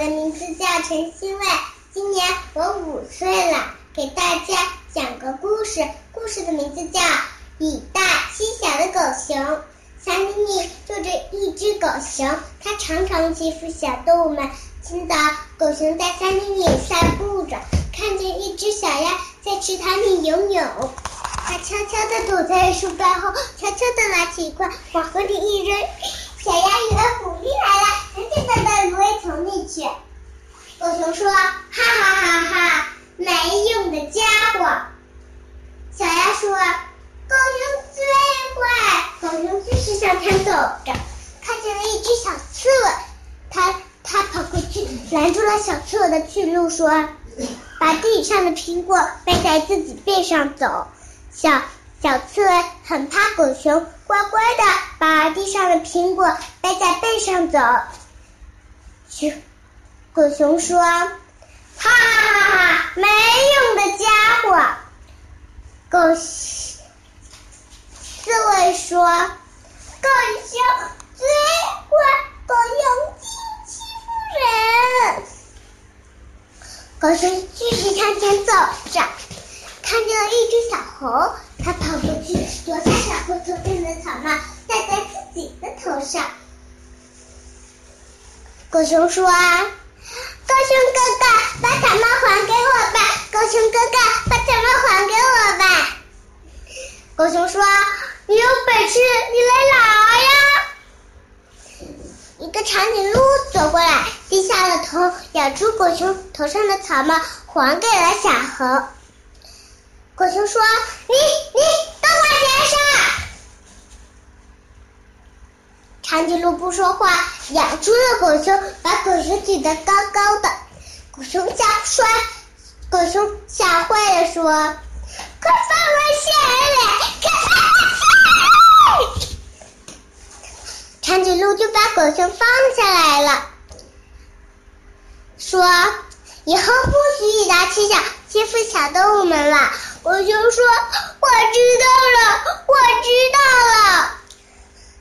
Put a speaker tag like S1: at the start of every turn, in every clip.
S1: 我的名字叫陈欣蔚，今年我五岁了，给大家讲个故事。故事的名字叫《以大欺小的狗熊》。森林里住着一只狗熊，它常常欺负小动物们。今早，狗熊在森林里散步着，看见一只小鸭在池塘里游泳，它悄悄地躲在树干后，悄悄地拿起一块往河里一扔，小鸭以为狐狸来。去，狗熊说：“哈哈哈哈，没用的家伙。”小鸭说：“狗熊最坏。”狗熊继续向前走着，看见了一只小刺猬，它它跑过去拦住了小刺猬的去路，说：“把地上的苹果背在自己背上走。”小小刺猬很怕狗熊，乖乖的把地上的苹果背在背上走。去。狗熊说：“哈哈哈哈，没用的家伙。”狗刺猬说：“狗熊最坏，狗熊欺负人。”狗熊继续向前走着，看见了一只小猴，它跑过去，夺下小猴头上的草帽，戴在自己的头上。狗熊说。狗熊哥哥，把草帽还给我吧！狗熊哥哥，把草帽还给我吧！狗熊说：“你有本事，你来拿呀！”一个长颈鹿走过来，低下了头，咬住狗熊头上的草帽，还给了小猴。狗熊说：“你你都快填上！”长颈鹿不说话，咬住了狗熊，把狗熊举得高。说，狗熊吓坏了，说：“快放我下来！快放！”长颈鹿就把狗熊放下来了，说：“以后不许以大欺小，欺负小动物们了。”狗熊说：“我知道了，我知道了。”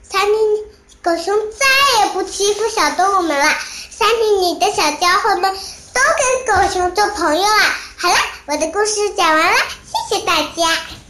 S1: 森林。狗熊再也不欺负小动物们了，森林里的小家伙们都跟狗熊做朋友了。好了，我的故事讲完了，谢谢大家。